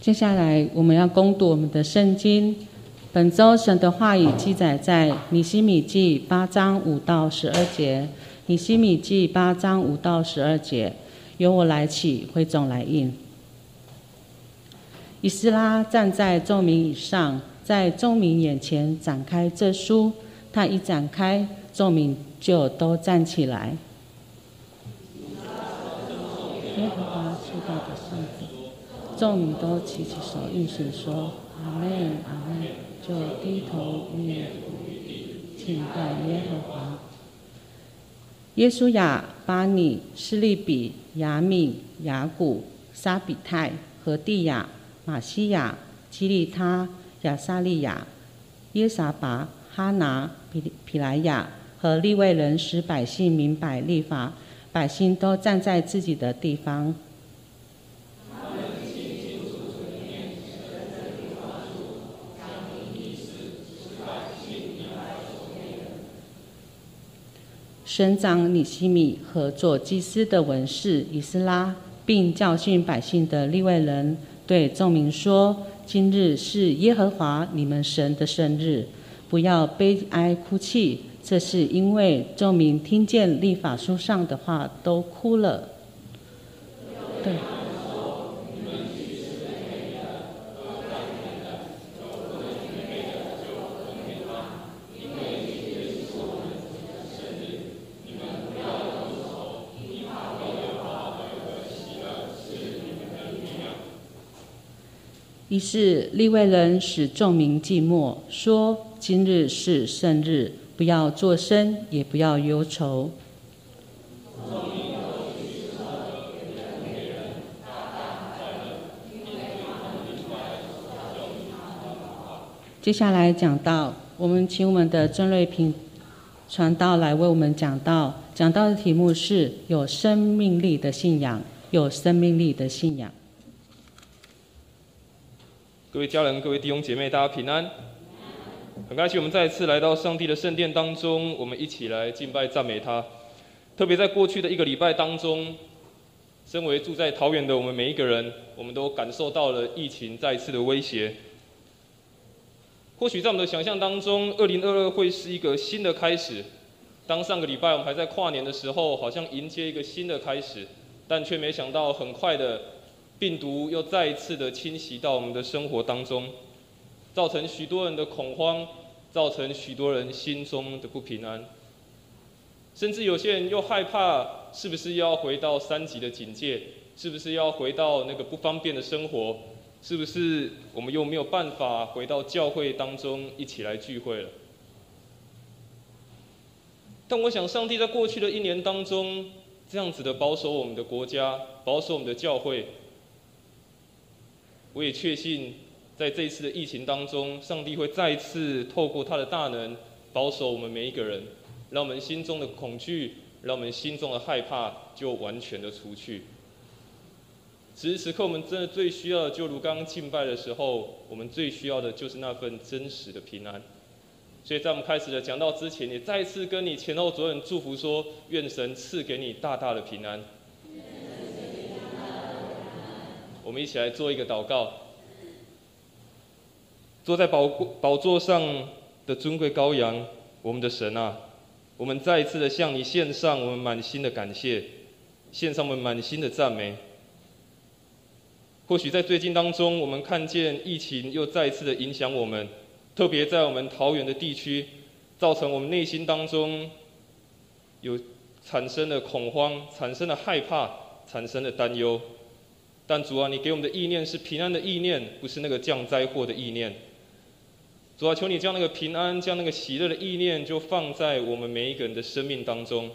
接下来我们要攻读我们的圣经。本周神的话语记载在尼西米记八章五到十二节。尼西米记八章五到十二节，由我来起，会众来应。以斯拉站在众民以上，在众民眼前展开这书。他一展开，众民就都站起来。耶和华是大的上帝，众民都齐起手，应声说：“阿门，阿门。”就低头面敬拜耶和华。耶稣亚、巴尼、施利比、雅米、雅古、沙比泰、何地亚、马西亚、基利他、亚撒利亚、耶撒拔、哈拿、皮皮莱亚和利未人使百姓明白立法，百姓都站在自己的地方。省长尼西米和做祭司的文士以斯拉，并教训百姓的利未人，对众民说：“今日是耶和华你们神的生日。”不要悲哀哭泣，这是因为众民听见立法书上的话都哭了。对。于是利未人使众民寂寞，说。今日是圣日，不要作声，也不要忧愁。接下来讲到，我们请我们的郑瑞平传道来为我们讲到，讲到的题目是有生命力的信仰，有生命力的信仰。各位家人，各位弟兄姐妹，大家平安。很开心，我们再一次来到上帝的圣殿当中，我们一起来敬拜赞美他。特别在过去的一个礼拜当中，身为住在桃园的我们每一个人，我们都感受到了疫情再次的威胁。或许在我们的想象当中，二零二二会是一个新的开始。当上个礼拜我们还在跨年的时候，好像迎接一个新的开始，但却没想到很快的病毒又再一次的侵袭到我们的生活当中。造成许多人的恐慌，造成许多人心中的不平安，甚至有些人又害怕，是不是要回到三级的警戒？是不是要回到那个不方便的生活？是不是我们又没有办法回到教会当中一起来聚会了？但我想，上帝在过去的一年当中，这样子的保守我们的国家，保守我们的教会，我也确信。在这一次的疫情当中，上帝会再次透过他的大能保守我们每一个人，让我们心中的恐惧，让我们心中的害怕就完全的除去。此时此刻，我们真的最需要的，就如刚刚敬拜的时候，我们最需要的就是那份真实的平安。所以在我们开始的讲到之前，也再次跟你前后左右祝福说：愿神赐给你大大的平安。我们一起来做一个祷告。坐在宝宝座上的尊贵羔羊，我们的神啊，我们再一次的向你献上我们满心的感谢，献上我们满心的赞美。或许在最近当中，我们看见疫情又再一次的影响我们，特别在我们桃园的地区，造成我们内心当中有产生了恐慌、产生了害怕、产生了担忧。但主啊，你给我们的意念是平安的意念，不是那个降灾祸的意念。主啊，求你将那个平安、将那个喜乐的意念，就放在我们每一个人的生命当中。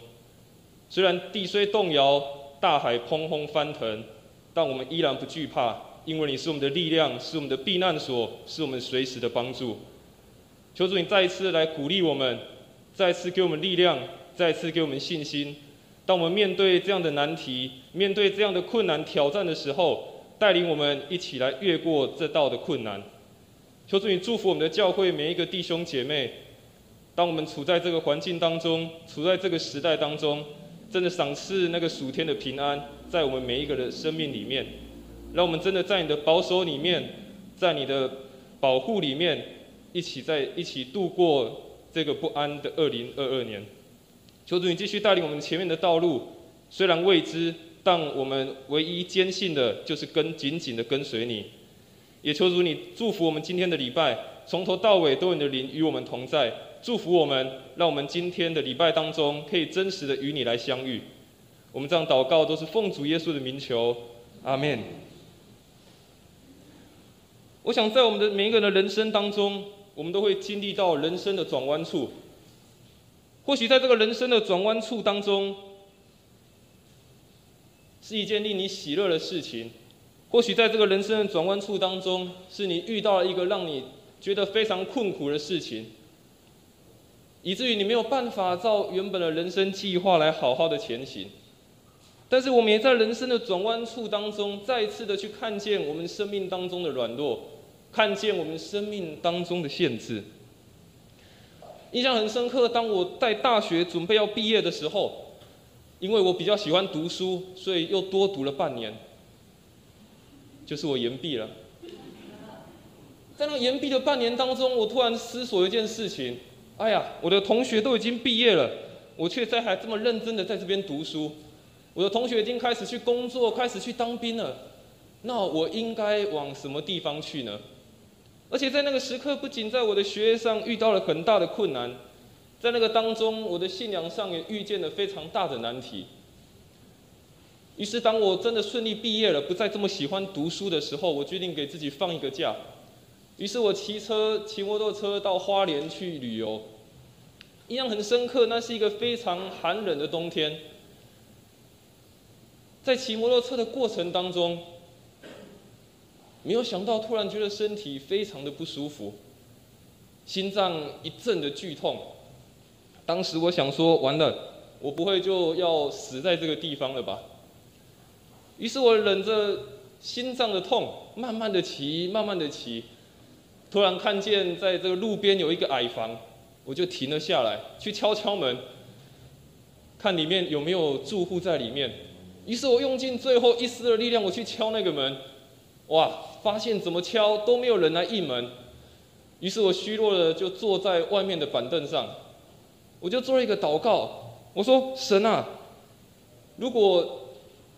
虽然地虽动摇，大海砰轰翻腾，但我们依然不惧怕，因为你是我们的力量，是我们的避难所，是我们随时的帮助。求主你再一次来鼓励我们，再次给我们力量，再次给我们信心。当我们面对这样的难题、面对这样的困难挑战的时候，带领我们一起来越过这道的困难。求主你祝福我们的教会每一个弟兄姐妹。当我们处在这个环境当中，处在这个时代当中，真的赏赐那个属天的平安，在我们每一个的生命里面。让我们真的在你的保守里面，在你的保护里面，一起在一起度过这个不安的二零二二年。求主你继续带领我们前面的道路，虽然未知，但我们唯一坚信的就是跟紧紧的跟随你。也求主你祝福我们今天的礼拜，从头到尾都有你的灵与我们同在，祝福我们，让我们今天的礼拜当中可以真实的与你来相遇。我们这样祷告都是奉主耶稣的名求，阿门。我想在我们的每一个人的人生当中，我们都会经历到人生的转弯处。或许在这个人生的转弯处当中，是一件令你喜乐的事情。或许在这个人生的转弯处当中，是你遇到了一个让你觉得非常困苦的事情，以至于你没有办法照原本的人生计划来好好的前行。但是我们也在人生的转弯处当中，再次的去看见我们生命当中的软弱，看见我们生命当中的限制。印象很深刻，当我在大学准备要毕业的时候，因为我比较喜欢读书，所以又多读了半年。就是我延毕了，在那延毕的半年当中，我突然思索一件事情：，哎呀，我的同学都已经毕业了，我却在还这么认真的在这边读书。我的同学已经开始去工作，开始去当兵了，那我应该往什么地方去呢？而且在那个时刻，不仅在我的学业上遇到了很大的困难，在那个当中，我的信仰上也遇见了非常大的难题。于是，当我真的顺利毕业了，不再这么喜欢读书的时候，我决定给自己放一个假。于是我骑车、骑摩托车到花莲去旅游。印象很深刻，那是一个非常寒冷的冬天。在骑摩托车的过程当中，没有想到，突然觉得身体非常的不舒服，心脏一阵的剧痛。当时我想说，完了，我不会就要死在这个地方了吧？于是我忍着心脏的痛，慢慢的骑，慢慢的骑。突然看见在这个路边有一个矮房，我就停了下来，去敲敲门，看里面有没有住户在里面。于是我用尽最后一丝的力量，我去敲那个门。哇，发现怎么敲都没有人来应门。于是我虚弱的就坐在外面的板凳上，我就做了一个祷告，我说：神啊，如果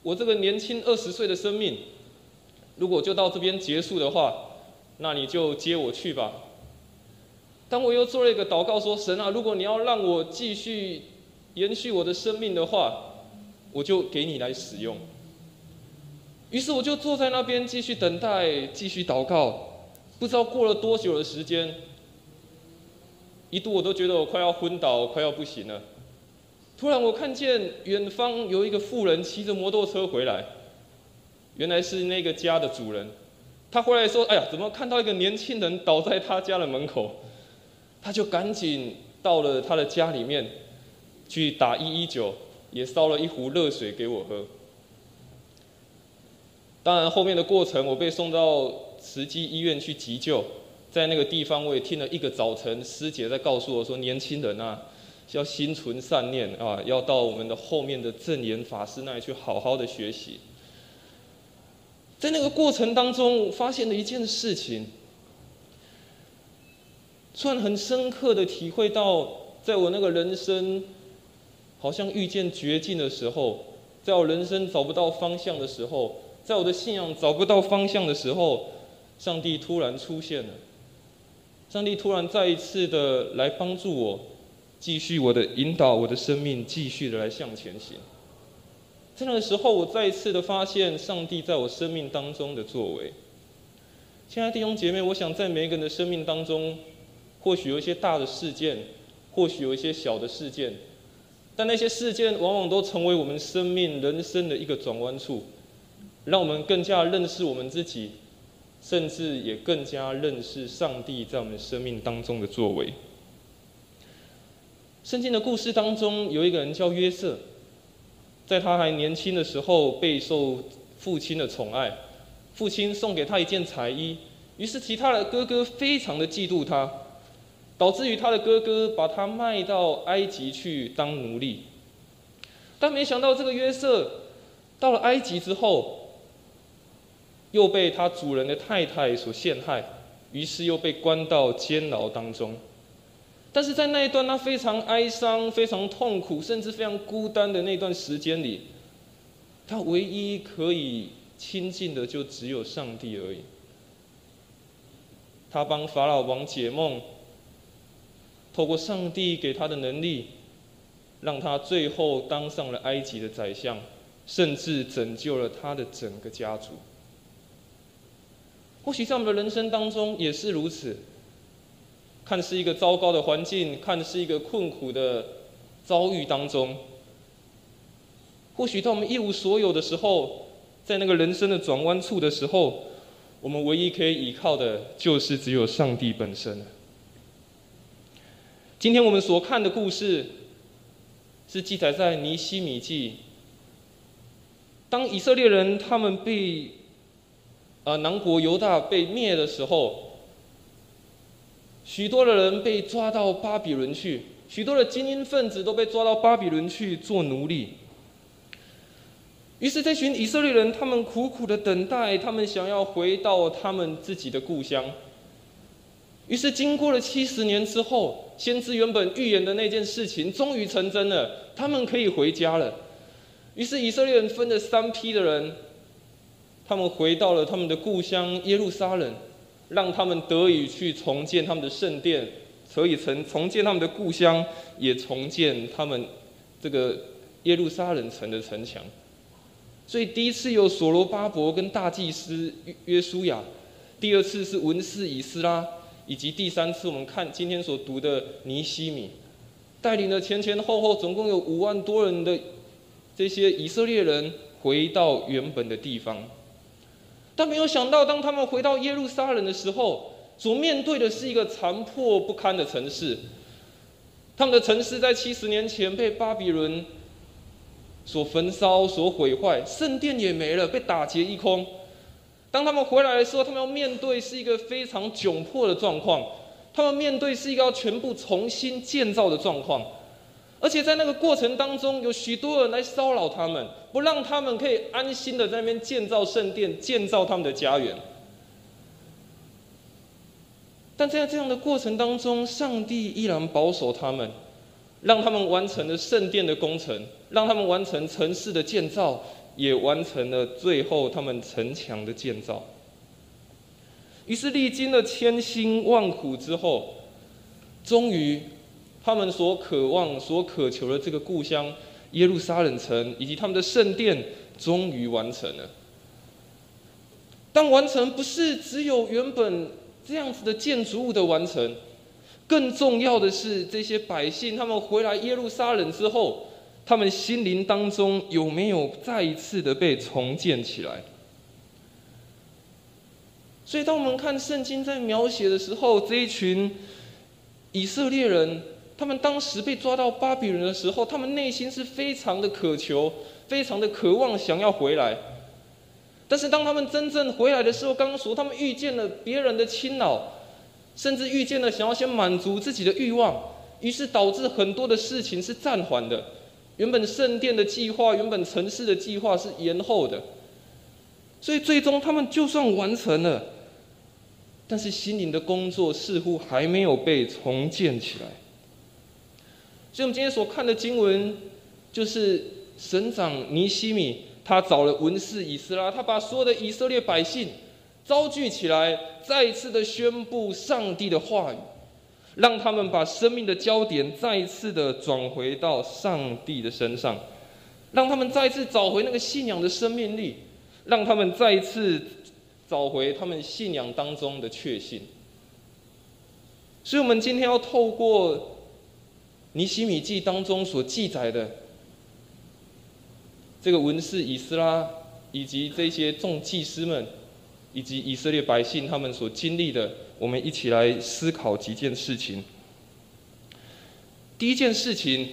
我这个年轻二十岁的生命，如果就到这边结束的话，那你就接我去吧。当我又做了一个祷告说：“神啊，如果你要让我继续延续我的生命的话，我就给你来使用。”于是我就坐在那边继续等待，继续祷告。不知道过了多久的时间，一度我都觉得我快要昏倒，快要不行了。突然，我看见远方有一个妇人骑着摩托车回来，原来是那个家的主人。他回来说：“哎呀，怎么看到一个年轻人倒在他家的门口？”他就赶紧到了他的家里面，去打一一九，也烧了一壶热水给我喝。当然，后面的过程我被送到慈济医院去急救，在那个地方我也听了一个早晨，师姐在告诉我说：“年轻人啊。”要心存善念啊！要到我们的后面的正言法师那里去好好的学习。在那个过程当中，发现了一件事情，突然很深刻的体会到，在我那个人生好像遇见绝境的时候，在我人生找不到方向的时候，在我的信仰找不到方向的时候，上帝突然出现了，上帝突然再一次的来帮助我。继续我的引导，我的生命继续的来向前行。在那个时候，我再一次的发现上帝在我生命当中的作为。亲爱的弟兄姐妹，我想在每一个人的生命当中，或许有一些大的事件，或许有一些小的事件，但那些事件往往都成为我们生命人生的一个转弯处，让我们更加认识我们自己，甚至也更加认识上帝在我们生命当中的作为。圣经的故事当中，有一个人叫约瑟，在他还年轻的时候，备受父亲的宠爱，父亲送给他一件彩衣，于是其他的哥哥非常的嫉妒他，导致于他的哥哥把他卖到埃及去当奴隶。但没想到这个约瑟到了埃及之后，又被他主人的太太所陷害，于是又被关到监牢当中。但是在那一段他非常哀伤、非常痛苦，甚至非常孤单的那段时间里，他唯一可以亲近的就只有上帝而已。他帮法老王解梦，透过上帝给他的能力，让他最后当上了埃及的宰相，甚至拯救了他的整个家族。或许在我们的人生当中也是如此。看是一个糟糕的环境，看是一个困苦的遭遇当中，或许当我们一无所有的时候，在那个人生的转弯处的时候，我们唯一可以依靠的，就是只有上帝本身。今天我们所看的故事，是记载在尼西米记。当以色列人他们被，呃南国犹大被灭的时候。许多的人被抓到巴比伦去，许多的精英分子都被抓到巴比伦去做奴隶。于是这群以色列人，他们苦苦的等待，他们想要回到他们自己的故乡。于是经过了七十年之后，先知原本预言的那件事情终于成真了，他们可以回家了。于是以色列人分了三批的人，他们回到了他们的故乡耶路撒冷。让他们得以去重建他们的圣殿，可以重重建他们的故乡，也重建他们这个耶路撒冷城的城墙。所以第一次有所罗巴伯跟大祭司约约书亚，第二次是文士以斯拉，以及第三次我们看今天所读的尼西米，带领了前前后后总共有五万多人的这些以色列人回到原本的地方。但没有想到，当他们回到耶路撒冷的时候，所面对的是一个残破不堪的城市。他们的城市在七十年前被巴比伦所焚烧、所毁坏，圣殿也没了，被打劫一空。当他们回来的时候，他们要面对是一个非常窘迫的状况，他们面对是一个要全部重新建造的状况。而且在那个过程当中，有许多人来骚扰他们，不让他们可以安心的在那边建造圣殿、建造他们的家园。但在这样的过程当中，上帝依然保守他们，让他们完成了圣殿的工程，让他们完成城市的建造，也完成了最后他们城墙的建造。于是历经了千辛万苦之后，终于。他们所渴望、所渴求的这个故乡耶路撒冷城，以及他们的圣殿，终于完成了。但完成不是只有原本这样子的建筑物的完成，更重要的是这些百姓他们回来耶路撒冷之后，他们心灵当中有没有再一次的被重建起来？所以，当我们看圣经在描写的时候，这一群以色列人。他们当时被抓到巴比伦的时候，他们内心是非常的渴求，非常的渴望想要回来。但是当他们真正回来的时候，刚刚说他们遇见了别人的侵扰，甚至遇见了想要先满足自己的欲望，于是导致很多的事情是暂缓的。原本圣殿的计划，原本城市的计划是延后的。所以最终他们就算完成了，但是心灵的工作似乎还没有被重建起来。所以，我们今天所看的经文，就是省长尼西米，他找了文士以斯拉，他把所有的以色列百姓召聚起来，再一次的宣布上帝的话语，让他们把生命的焦点再一次的转回到上帝的身上，让他们再一次找回那个信仰的生命力，让他们再一次找回他们信仰当中的确信。所以，我们今天要透过。尼西米记当中所记载的这个文士以斯拉，以及这些众祭司们，以及以色列百姓他们所经历的，我们一起来思考几件事情。第一件事情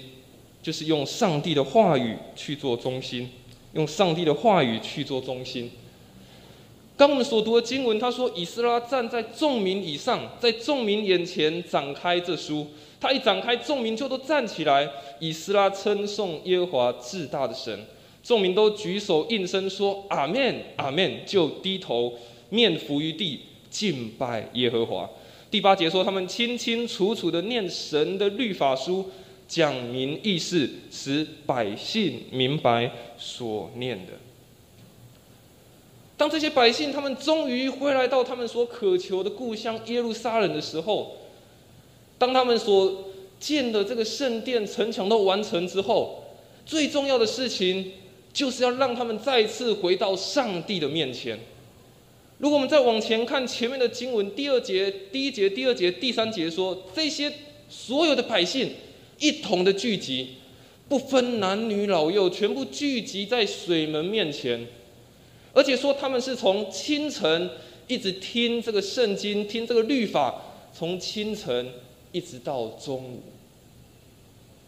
就是用上帝的话语去做中心，用上帝的话语去做中心。刚我们所读的经文，他说以斯拉站在众民以上，在众民眼前展开这书。他一展开，众民就都站起来。以斯拉称颂耶和华至大的神，众民都举手应声说：“阿门，阿门！”就低头面伏于地，敬拜耶和华。第八节说，他们清清楚楚的念神的律法书，讲明意思，使百姓明白所念的。当这些百姓他们终于回来到他们所渴求的故乡耶路撒冷的时候，当他们所建的这个圣殿城墙都完成之后，最重要的事情。就是要让他们再次回到上帝的面前。如果我们再往前看前面的经文，第二节、第一节、第二节、第三节说，这些所有的百姓一同的聚集，不分男女老幼，全部聚集在水门面前，而且说他们是从清晨一直听这个圣经，听这个律法，从清晨一直到中午。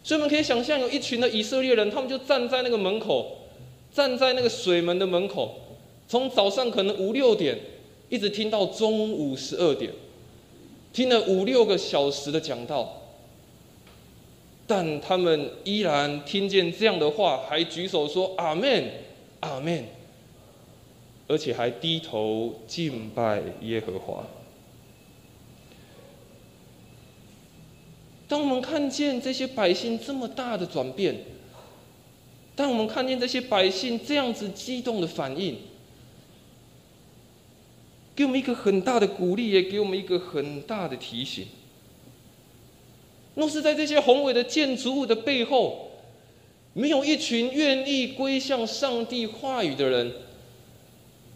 所以我们可以想象，有一群的以色列人，他们就站在那个门口。站在那个水门的门口，从早上可能五六点，一直听到中午十二点，听了五六个小时的讲道，但他们依然听见这样的话，还举手说阿门，阿门，而且还低头敬拜耶和华。当我们看见这些百姓这么大的转变，当我们看见这些百姓这样子激动的反应，给我们一个很大的鼓励，也给我们一个很大的提醒。若是在这些宏伟的建筑物的背后，没有一群愿意归向上帝话语的人，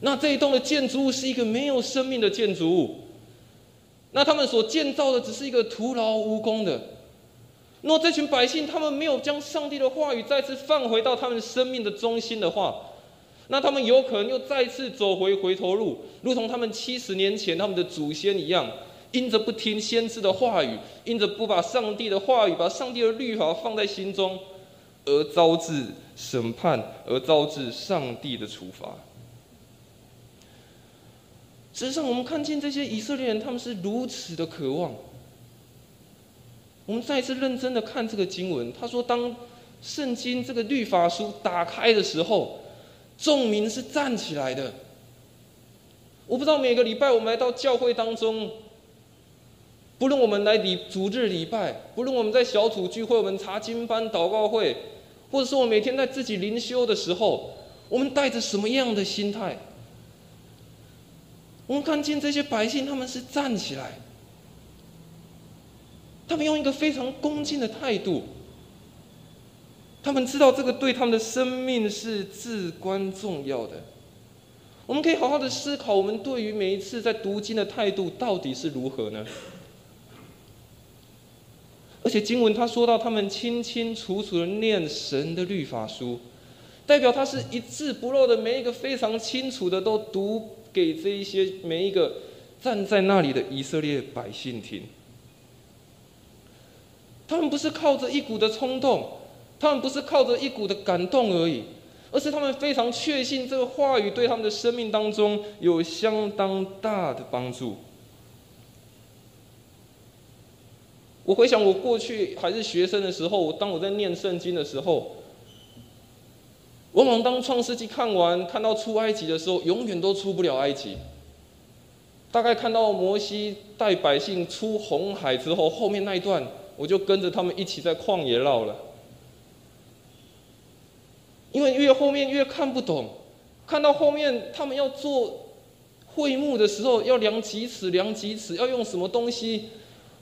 那这一栋的建筑物是一个没有生命的建筑物。那他们所建造的只是一个徒劳无功的。若这群百姓他们没有将上帝的话语再次放回到他们生命的中心的话，那他们有可能又再次走回回头路，如同他们七十年前他们的祖先一样，因着不听先知的话语，因着不把上帝的话语、把上帝的律法放在心中，而招致审判，而招致上帝的处罚。事实上，我们看见这些以色列人，他们是如此的渴望。我们再一次认真的看这个经文，他说：“当圣经这个律法书打开的时候，众民是站起来的。”我不知道每个礼拜我们来到教会当中，不论我们来礼主日礼拜，不论我们在小组聚会、我们查经班、祷告会，或者说我每天在自己灵修的时候，我们带着什么样的心态？我们看见这些百姓，他们是站起来。他们用一个非常恭敬的态度，他们知道这个对他们的生命是至关重要的。我们可以好好的思考，我们对于每一次在读经的态度到底是如何呢？而且经文他说到，他们清清楚楚的念神的律法书，代表他是一字不漏的，每一个非常清楚的都读给这一些每一个站在那里的以色列百姓听。他们不是靠着一股的冲动，他们不是靠着一股的感动而已，而是他们非常确信这个话语对他们的生命当中有相当大的帮助。我回想我过去还是学生的时候，当我在念圣经的时候，往往当创世纪看完看到出埃及的时候，永远都出不了埃及。大概看到摩西带百姓出红海之后，后面那一段。我就跟着他们一起在旷野绕了，因为越后面越看不懂，看到后面他们要做会幕的时候要量几尺量几尺，要用什么东西，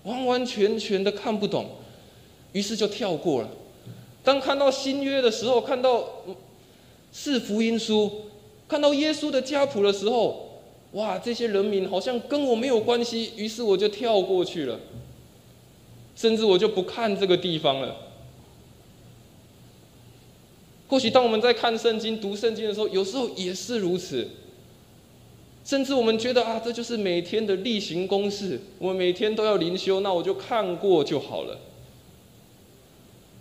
完完全全的看不懂，于是就跳过了。当看到新约的时候，看到是福音书，看到耶稣的家谱的时候，哇，这些人民好像跟我没有关系，于是我就跳过去了。甚至我就不看这个地方了。或许当我们在看圣经、读圣经的时候，有时候也是如此。甚至我们觉得啊，这就是每天的例行公事，我每天都要灵修，那我就看过就好了。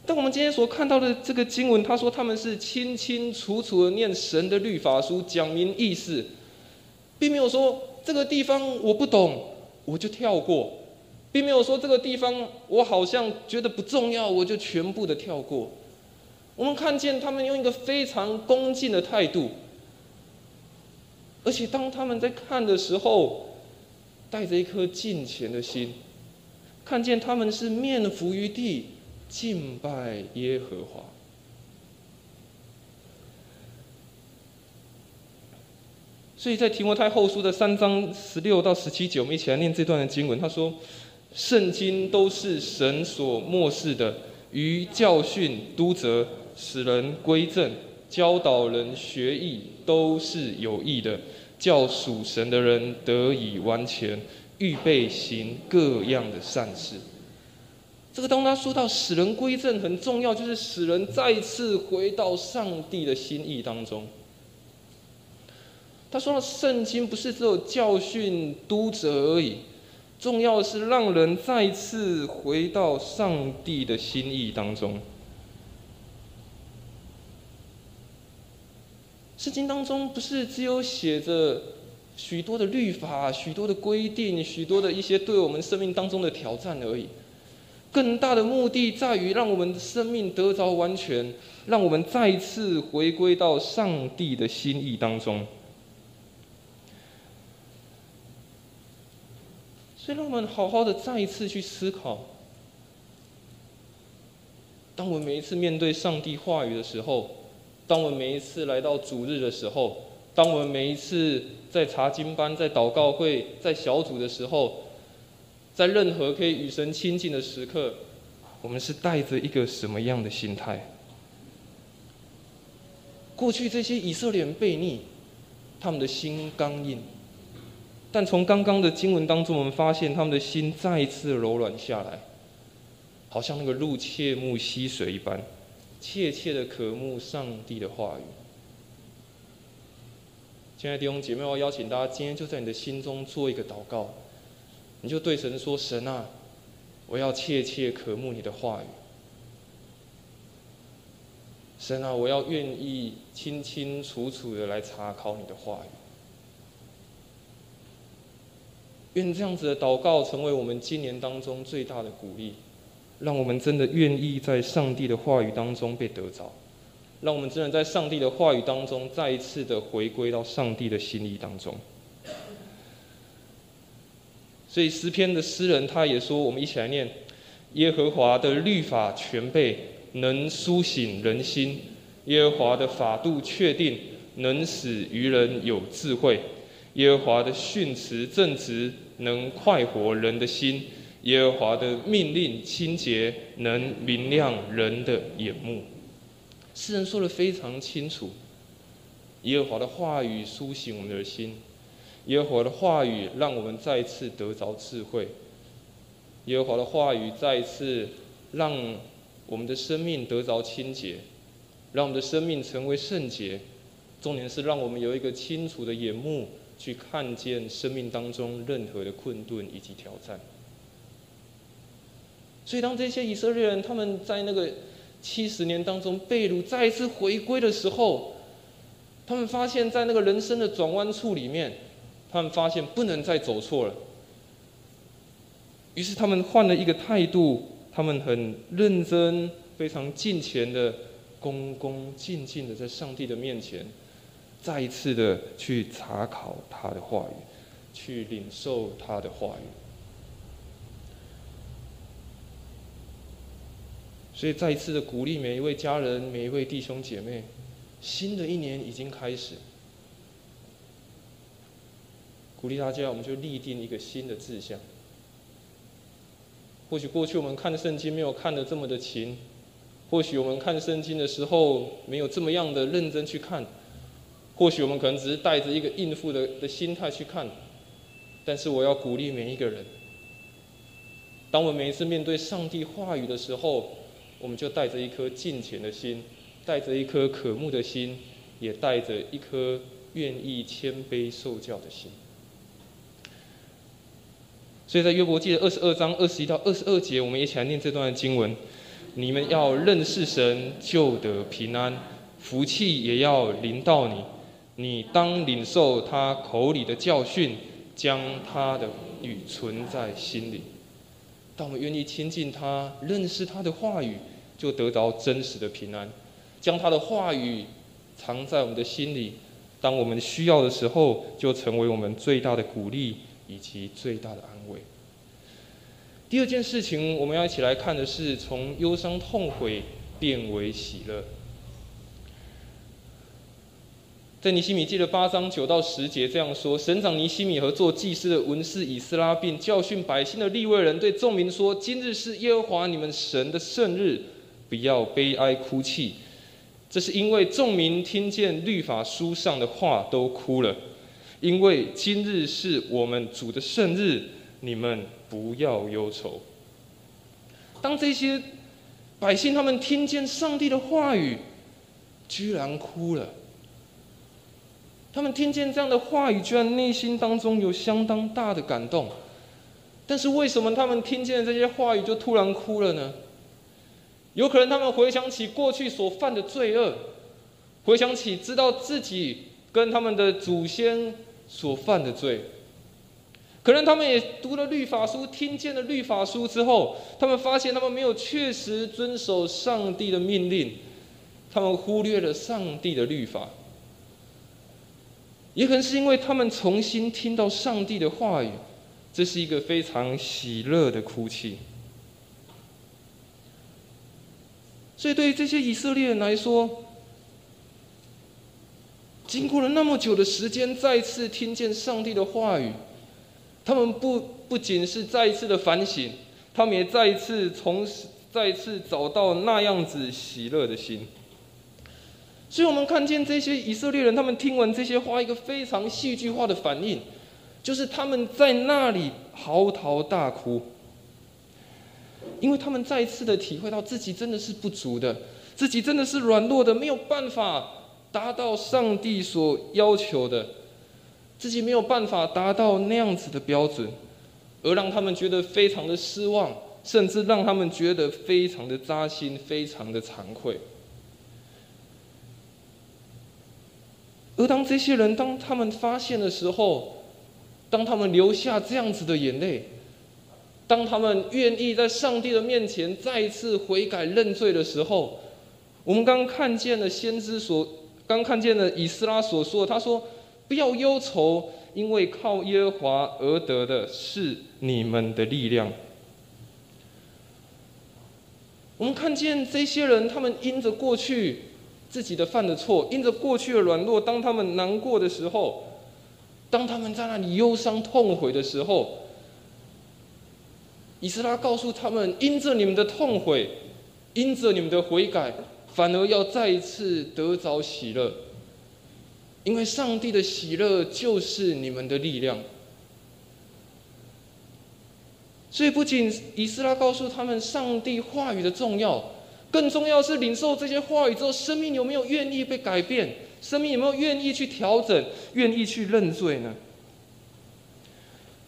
但我们今天所看到的这个经文，他说他们是清清楚楚的念神的律法书，讲明意思，并没有说这个地方我不懂，我就跳过。并没有说这个地方我好像觉得不重要，我就全部的跳过，我们看见他们用一个非常恭敬的态度，而且当他们在看的时候，带着一颗敬虔的心，看见他们是面伏于地敬拜耶和华。所以在提摩太后书的三章十六到十七节，我们一起来念这段的经文。他说：“圣经都是神所漠视的，于教训、督责、使人归正、教导人学艺，都是有益的，叫属神的人得以完全，预备行各样的善事。”这个当他说到使人归正很重要，就是使人再次回到上帝的心意当中。他说：“圣经不是只有教训、督责而已，重要的是让人再次回到上帝的心意当中。圣经当中不是只有写着许多的律法、许多的规定、许多的一些对我们生命当中的挑战而已，更大的目的在于让我们的生命得着完全，让我们再次回归到上帝的心意当中。”所以，让我们好好的再一次去思考：当我们每一次面对上帝话语的时候，当我们每一次来到主日的时候，当我们每一次在查经班、在祷告会、在小组的时候，在任何可以与神亲近的时刻，我们是带着一个什么样的心态？过去这些以色列人悖逆，他们的心刚硬。但从刚刚的经文当中，我们发现他们的心再一次柔软下来，好像那个入切慕溪水一般，切切的渴慕上帝的话语。亲爱的弟兄姐妹，我邀请大家今天就在你的心中做一个祷告，你就对神说：“神啊，我要切切渴慕你的话语。神啊，我要愿意清清楚楚的来查考你的话语。”愿这样子的祷告成为我们今年当中最大的鼓励，让我们真的愿意在上帝的话语当中被得着，让我们真的在上帝的话语当中再一次的回归到上帝的心意当中。所以诗篇的诗人他也说：“我们一起来念，耶和华的律法全备，能苏醒人心；耶和华的法度确定，能使愚人有智慧；耶和华的训词正直。”能快活人的心，耶和华的命令清洁，能明亮人的眼目。诗人说的非常清楚，耶和华的话语苏醒我们的心，耶和华的话语让我们再次得着智慧，耶和华的话语再一次让我们的生命得着清洁，让我们的生命成为圣洁。重点是让我们有一个清楚的眼目。去看见生命当中任何的困顿以及挑战。所以，当这些以色列人他们在那个七十年当中被掳再一次回归的时候，他们发现，在那个人生的转弯处里面，他们发现不能再走错了。于是，他们换了一个态度，他们很认真、非常敬虔的、恭恭敬敬的在上帝的面前。再一次的去查考他的话语，去领受他的话语。所以再一次的鼓励每一位家人、每一位弟兄姐妹，新的一年已经开始，鼓励大家，我们就立定一个新的志向。或许过去我们看圣经没有看的这么的勤，或许我们看圣经的时候没有这么样的认真去看。或许我们可能只是带着一个应付的的心态去看，但是我要鼓励每一个人。当我们每一次面对上帝话语的时候，我们就带着一颗敬虔的心，带着一颗渴慕的心，也带着一颗愿意谦卑受教的心。所以在约伯记的二十二章二十一到二十二节，我们一起来念这段经文：你们要认识神，就得平安，福气也要临到你。你当领受他口里的教训，将他的语存在心里。当我们愿意亲近他，认识他的话语，就得到真实的平安，将他的话语藏在我们的心里，当我们需要的时候，就成为我们最大的鼓励。以及最大的安慰。第二件事情，我们要一起来看的是从忧伤痛悔变为喜乐。在尼西米记的八章九到十节这样说：省长尼西米和做祭司的文士以斯拉，并教训百姓的立位人对众民说：今日是耶和华你们神的圣日，不要悲哀哭泣。这是因为众民听见律法书上的话都哭了，因为今日是我们主的圣日，你们不要忧愁。当这些百姓他们听见上帝的话语，居然哭了。他们听见这样的话语，居然内心当中有相当大的感动。但是为什么他们听见这些话语就突然哭了呢？有可能他们回想起过去所犯的罪恶，回想起知道自己跟他们的祖先所犯的罪。可能他们也读了律法书，听见了律法书之后，他们发现他们没有确实遵守上帝的命令，他们忽略了上帝的律法。也可能是因为他们重新听到上帝的话语，这是一个非常喜乐的哭泣。所以，对于这些以色列人来说，经过了那么久的时间，再次听见上帝的话语，他们不不仅是再一次的反省，他们也再一次从再一次找到那样子喜乐的心。所以我们看见这些以色列人，他们听完这些话，一个非常戏剧化的反应，就是他们在那里嚎啕大哭，因为他们再一次的体会到自己真的是不足的，自己真的是软弱的，没有办法达到上帝所要求的，自己没有办法达到那样子的标准，而让他们觉得非常的失望，甚至让他们觉得非常的扎心，非常的惭愧。而当这些人，当他们发现的时候，当他们流下这样子的眼泪，当他们愿意在上帝的面前再一次悔改认罪的时候，我们刚看见了先知所刚看见了以斯拉所说，他说：“不要忧愁，因为靠耶和华而得的是你们的力量。”我们看见这些人，他们因着过去。自己的犯的错，因着过去的软弱，当他们难过的时候，当他们在那里忧伤痛悔的时候，以斯拉告诉他们：因着你们的痛悔，因着你们的悔改，反而要再一次得着喜乐，因为上帝的喜乐就是你们的力量。所以，不仅以斯拉告诉他们上帝话语的重要。更重要是领受这些话语之后，生命有没有愿意被改变？生命有没有愿意去调整、愿意去认罪呢？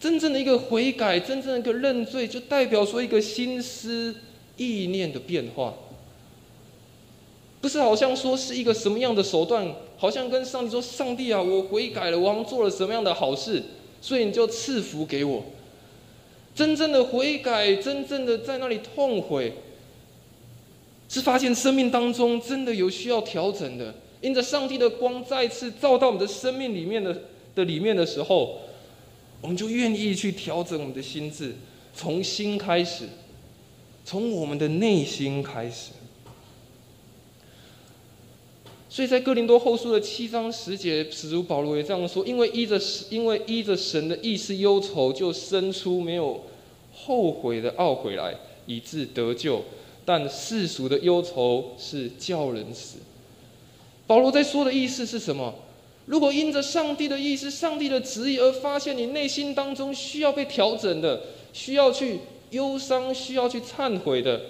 真正的一个悔改，真正的一个认罪，就代表说一个心思意念的变化。不是好像说是一个什么样的手段，好像跟上帝说：“上帝啊，我悔改了，我好像做了什么样的好事，所以你就赐福给我。”真正的悔改，真正的在那里痛悔。是发现生命当中真的有需要调整的，因着上帝的光再次照到我们的生命里面的的里面的时候，我们就愿意去调整我们的心智，从心开始，从我们的内心开始。所以在哥林多后书的七章十节，使徒保罗也这样说：因为依着因为依着神的意思忧愁，就生出没有后悔的懊悔来，以致得救。但世俗的忧愁是叫人死。保罗在说的意思是什么？如果因着上帝的意思、上帝的旨意而发现你内心当中需要被调整的、需要去忧伤、需要去忏悔的，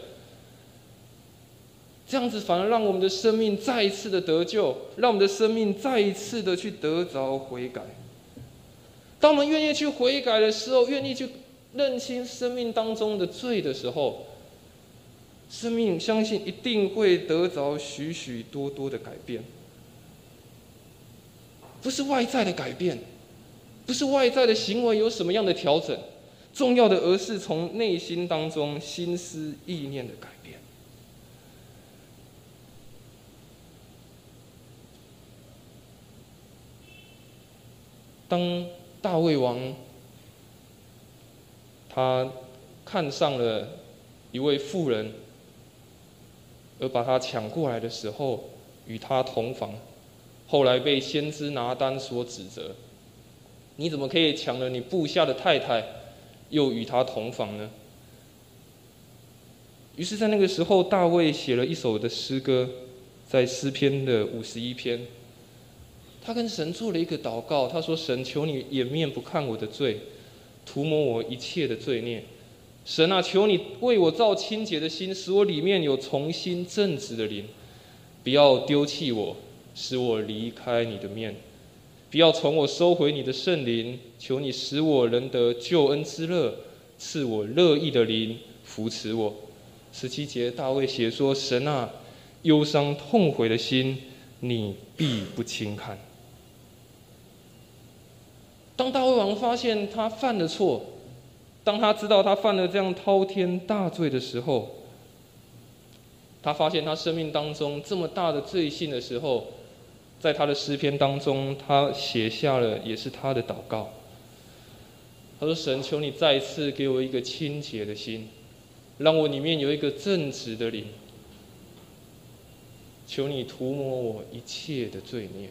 这样子反而让我们的生命再一次的得救，让我们的生命再一次的去得着悔改。当我们愿意去悔改的时候，愿意去认清生命当中的罪的时候。生命相信一定会得着许许多多的改变，不是外在的改变，不是外在的行为有什么样的调整，重要的而是从内心当中心思意念的改变。当大卫王他看上了一位妇人，而把她抢过来的时候，与她同房，后来被先知拿单所指责：你怎么可以抢了你部下的太太，又与她同房呢？于是，在那个时候，大卫写了一首的诗歌，在诗篇的五十一篇，他跟神做了一个祷告。他说：“神，求你掩面不看我的罪，涂抹我一切的罪孽。神啊，求你为我造清洁的心，使我里面有重新正直的灵。不要丢弃我，使我离开你的面；不要从我收回你的圣灵。求你使我能得救恩之乐，赐我乐意的灵，扶持我。”十七节，大卫写说：“神啊，忧伤痛悔的心，你必不轻看。”当大卫王发现他犯了错，当他知道他犯了这样滔天大罪的时候，他发现他生命当中这么大的罪性的时候，在他的诗篇当中，他写下了也是他的祷告。他说：“神，求你再次给我一个清洁的心。”让我里面有一个正直的灵，求你涂抹我一切的罪孽。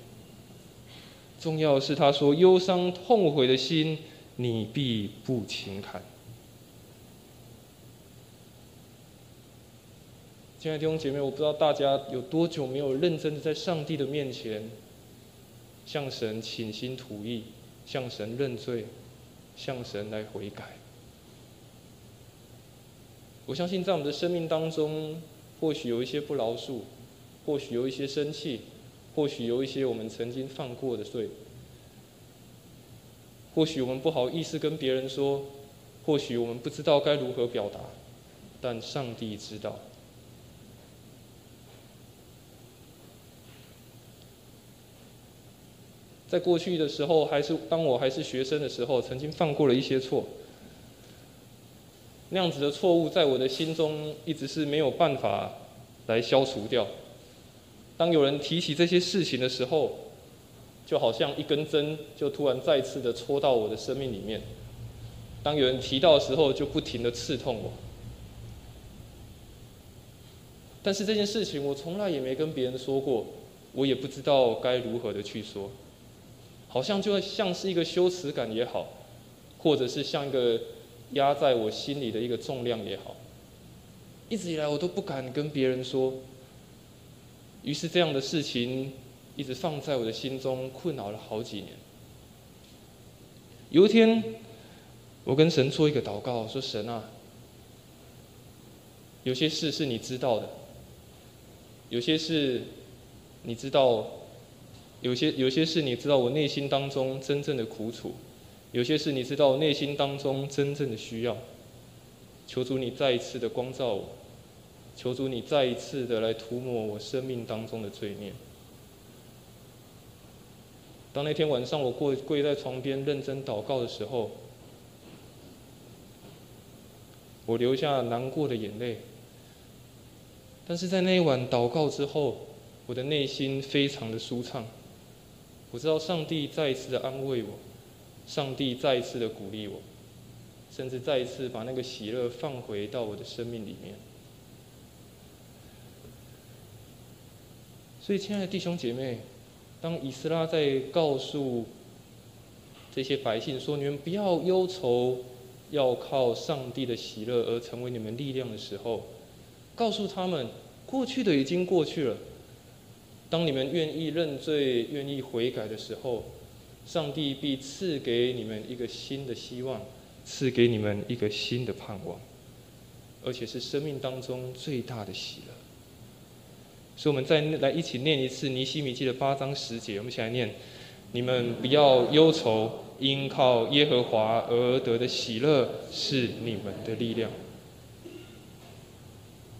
重要的是他说忧伤痛悔的心，你必不轻看。亲爱的弟兄姐妹，我不知道大家有多久没有认真的在上帝的面前，向神倾心吐意，向神认罪，向神来悔改。我相信，在我们的生命当中，或许有一些不饶恕，或许有一些生气，或许有一些我们曾经犯过的罪，或许我们不好意思跟别人说，或许我们不知道该如何表达，但上帝知道。在过去的时候，还是当我还是学生的时候，曾经犯过了一些错。那样子的错误，在我的心中一直是没有办法来消除掉。当有人提起这些事情的时候，就好像一根针，就突然再次的戳到我的生命里面。当有人提到的时候，就不停的刺痛我。但是这件事情，我从来也没跟别人说过，我也不知道该如何的去说。好像就像是一个羞耻感也好，或者是像一个。压在我心里的一个重量也好，一直以来我都不敢跟别人说。于是这样的事情一直放在我的心中，困扰了好几年。有一天，我跟神做一个祷告，说：“神啊，有些事是你知道的，有些事你知道，有些有些事你知道我内心当中真正的苦楚。”有些事你知道我，内心当中真正的需要，求主你再一次的光照我，求主你再一次的来涂抹我生命当中的罪孽。当那天晚上我跪跪在床边认真祷告的时候，我流下难过的眼泪。但是在那一晚祷告之后，我的内心非常的舒畅。我知道上帝再一次的安慰我。上帝再一次的鼓励我，甚至再一次把那个喜乐放回到我的生命里面。所以，亲爱的弟兄姐妹，当以斯拉在告诉这些百姓说：“你们不要忧愁，要靠上帝的喜乐而成为你们力量的时候”，告诉他们，过去的已经过去了。当你们愿意认罪、愿意悔改的时候。上帝必赐给你们一个新的希望，赐给你们一个新的盼望，而且是生命当中最大的喜乐。所以，我们再来一起念一次尼西米记的八章十节，我们一起来念：你们不要忧愁，因靠耶和华而得的喜乐是你们的力量。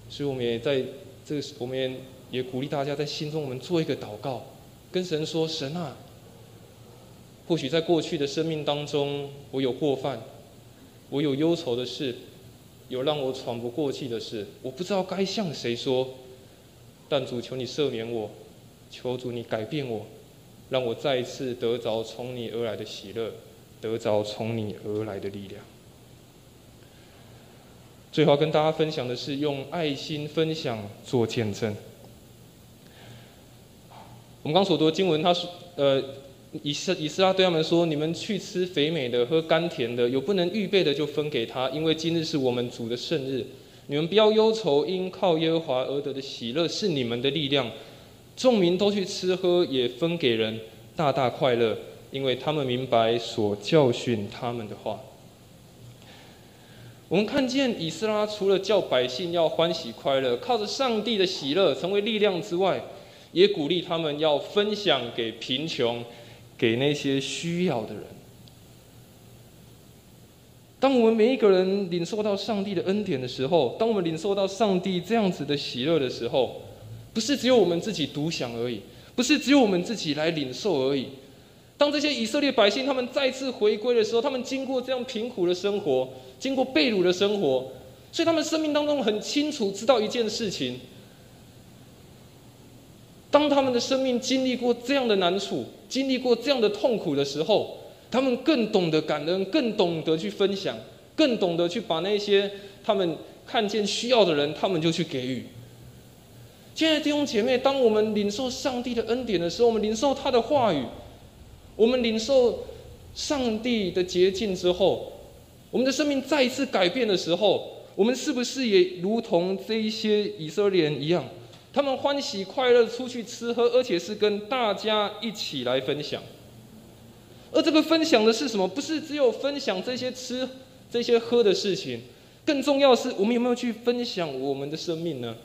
所以，我们也在这个，我们也也鼓励大家在心中，我们做一个祷告，跟神说：神啊。或许在过去的生命当中，我有过犯，我有忧愁的事，有让我喘不过气的事，我不知道该向谁说。但主求你赦免我，求主你改变我，让我再一次得着从你而来的喜乐，得着从你而来的力量。最后要跟大家分享的是，用爱心分享做见证。我们刚所读的经文，他说：“呃，以斯以斯拉对他们说，你们去吃肥美的，喝甘甜的，有不能预备的就分给他，因为今日是我们主的圣日。你们不要忧愁，因靠耶和华而得的喜乐是你们的力量。众民都去吃喝，也分给人，大大快乐，因为他们明白所教训他们的话。”我们看见以斯拉除了叫百姓要欢喜快乐，靠着上帝的喜乐成为力量之外，也鼓励他们要分享给贫穷，给那些需要的人。当我们每一个人领受到上帝的恩典的时候，当我们领受到上帝这样子的喜乐的时候，不是只有我们自己独享而已，不是只有我们自己来领受而已。当这些以色列百姓他们再次回归的时候，他们经过这样贫苦的生活，经过被掳的生活，所以他们生命当中很清楚知道一件事情：当他们的生命经历过这样的难处，经历过这样的痛苦的时候，他们更懂得感恩，更懂得去分享，更懂得去把那些他们看见需要的人，他们就去给予。亲爱的弟兄姐妹，当我们领受上帝的恩典的时候，我们领受他的话语。我们领受上帝的洁净之后，我们的生命再一次改变的时候，我们是不是也如同这一些以色列人一样，他们欢喜快乐出去吃喝，而且是跟大家一起来分享？而这个分享的是什么？不是只有分享这些吃、这些喝的事情，更重要是我们有没有去分享我们的生命呢？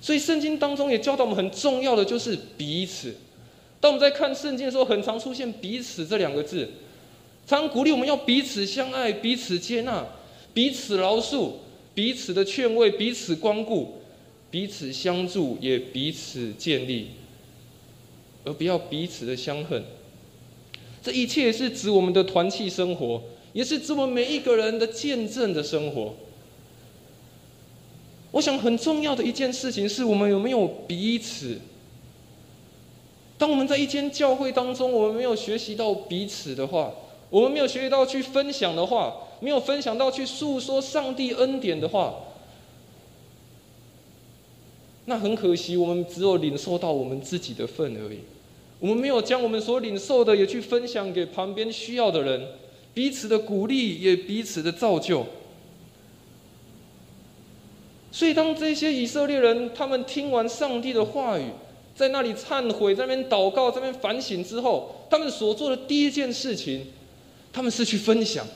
所以圣经当中也教导我们很重要的就是彼此。当我们在看圣经的时候，很常出现“彼此”这两个字，常鼓励我们要彼此相爱、彼此接纳、彼此饶恕、彼此的劝慰、彼此光顾、彼此相助，也彼此建立，而不要彼此的相恨。这一切是指我们的团契生活，也是指我们每一个人的见证的生活。我想很重要的一件事情是我们有没有彼此。当我们在一间教会当中，我们没有学习到彼此的话，我们没有学习到去分享的话，没有分享到去诉说上帝恩典的话，那很可惜，我们只有领受到我们自己的份而已。我们没有将我们所领受的也去分享给旁边需要的人，彼此的鼓励也彼此的造就。所以，当这些以色列人他们听完上帝的话语，在那里忏悔，在那边祷告，在那边反省之后，他们所做的第一件事情，他们是去分享，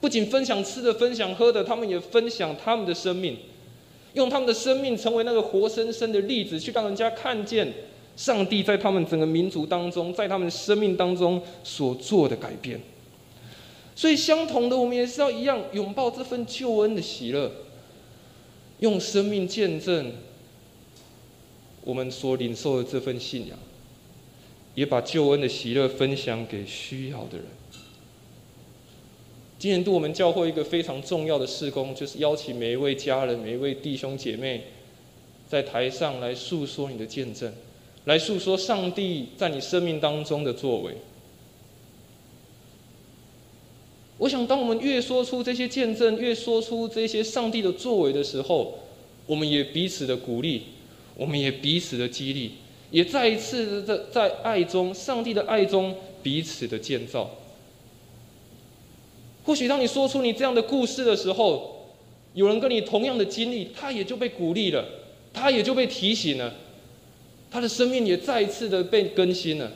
不仅分享吃的，分享喝的，他们也分享他们的生命，用他们的生命成为那个活生生的例子，去让人家看见上帝在他们整个民族当中，在他们生命当中所做的改变。所以，相同的，我们也是要一样拥抱这份救恩的喜乐，用生命见证。我们所领受的这份信仰，也把救恩的喜乐分享给需要的人。今年度我们教会一个非常重要的事工，就是邀请每一位家人、每一位弟兄姐妹，在台上来诉说你的见证，来诉说上帝在你生命当中的作为。我想，当我们越说出这些见证，越说出这些上帝的作为的时候，我们也彼此的鼓励。我们也彼此的激励，也再一次的在爱中，上帝的爱中彼此的建造。或许当你说出你这样的故事的时候，有人跟你同样的经历，他也就被鼓励了，他也就被提醒了，他的生命也再一次的被更新了。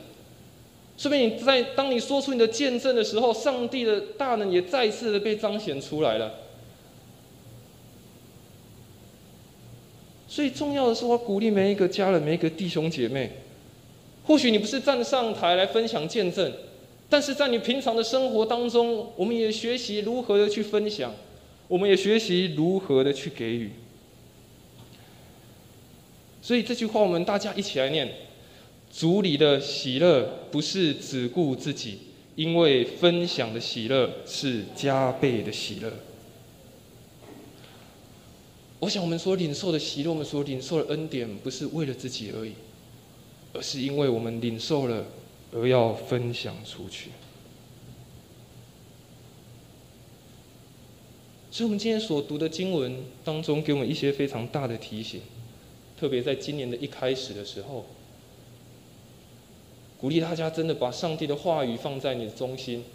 说明你在当你说出你的见证的时候，上帝的大能也再一次的被彰显出来了。最重要的是，我鼓励每一个家人、每一个弟兄姐妹。或许你不是站上台来分享见证，但是在你平常的生活当中，我们也学习如何的去分享，我们也学习如何的去给予。所以这句话，我们大家一起来念：主里的喜乐不是只顾自己，因为分享的喜乐是加倍的喜乐。我想，我们所领受的喜乐，我们所领受的恩典，不是为了自己而已，而是因为我们领受了，而要分享出去。所以，我们今天所读的经文当中，给我们一些非常大的提醒。特别在今年的一开始的时候，鼓励大家真的把上帝的话语放在你的中心。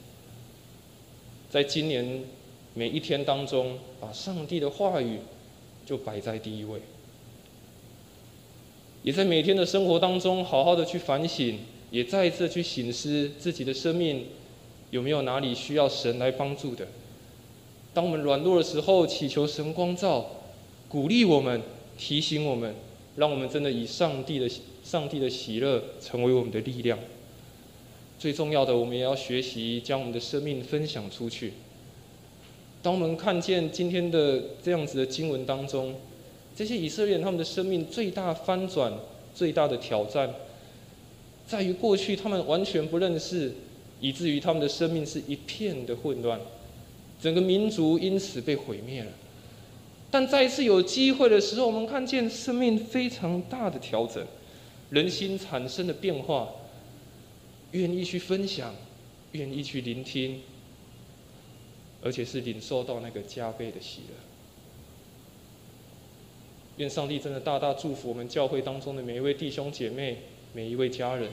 在今年每一天当中，把上帝的话语就摆在第一位。也在每天的生活当中，好好的去反省，也再一次去醒思自己的生命有没有哪里需要神来帮助的。当我们软弱的时候，祈求神光照，鼓励我们，提醒我们。让我们真的以上帝的上帝的喜乐成为我们的力量。最重要的，我们也要学习将我们的生命分享出去。当我们看见今天的这样子的经文当中，这些以色列人他们的生命最大翻转、最大的挑战，在于过去他们完全不认识，以至于他们的生命是一片的混乱，整个民族因此被毁灭了。但再一次有机会的时候，我们看见生命非常大的调整，人心产生的变化，愿意去分享，愿意去聆听，而且是领受到那个加倍的喜乐。愿上帝真的大大祝福我们教会当中的每一位弟兄姐妹，每一位家人。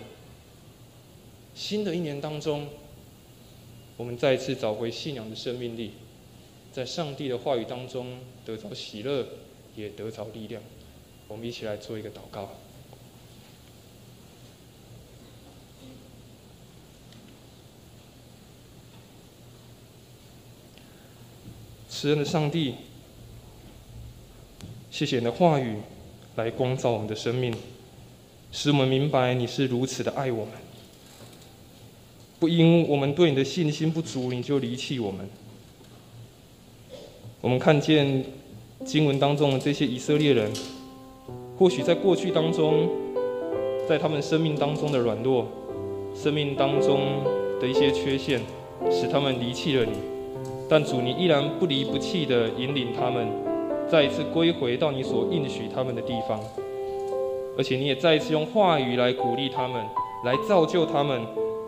新的一年当中，我们再一次找回信仰的生命力。在上帝的话语当中得着喜乐，也得着力量。我们一起来做一个祷告。慈恩的上帝，谢谢你的话语来光照我们的生命，使我们明白你是如此的爱我们，不因我们对你的信心不足，你就离弃我们。我们看见经文当中的这些以色列人，或许在过去当中，在他们生命当中的软弱，生命当中的一些缺陷，使他们离弃了你。但主，你依然不离不弃的引领他们，再一次归回到你所应许他们的地方。而且你也再一次用话语来鼓励他们，来造就他们，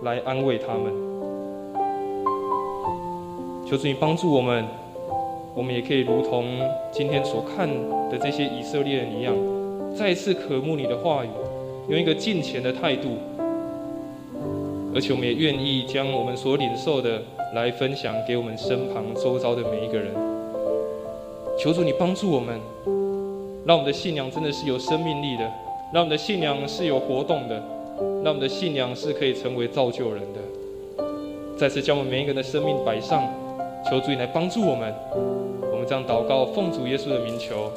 来安慰他们。求主你帮助我们。我们也可以如同今天所看的这些以色列人一样，再次渴慕你的话语，用一个敬虔的态度，而且我们也愿意将我们所领受的来分享给我们身旁周遭的每一个人。求主你帮助我们，让我们的信仰真的是有生命力的，让我们的信仰是有活动的，让我们的信仰是可以成为造就人的。再次将我们每一个人的生命摆上。求主你来帮助我们，们这样祷告，奉主耶稣的名求。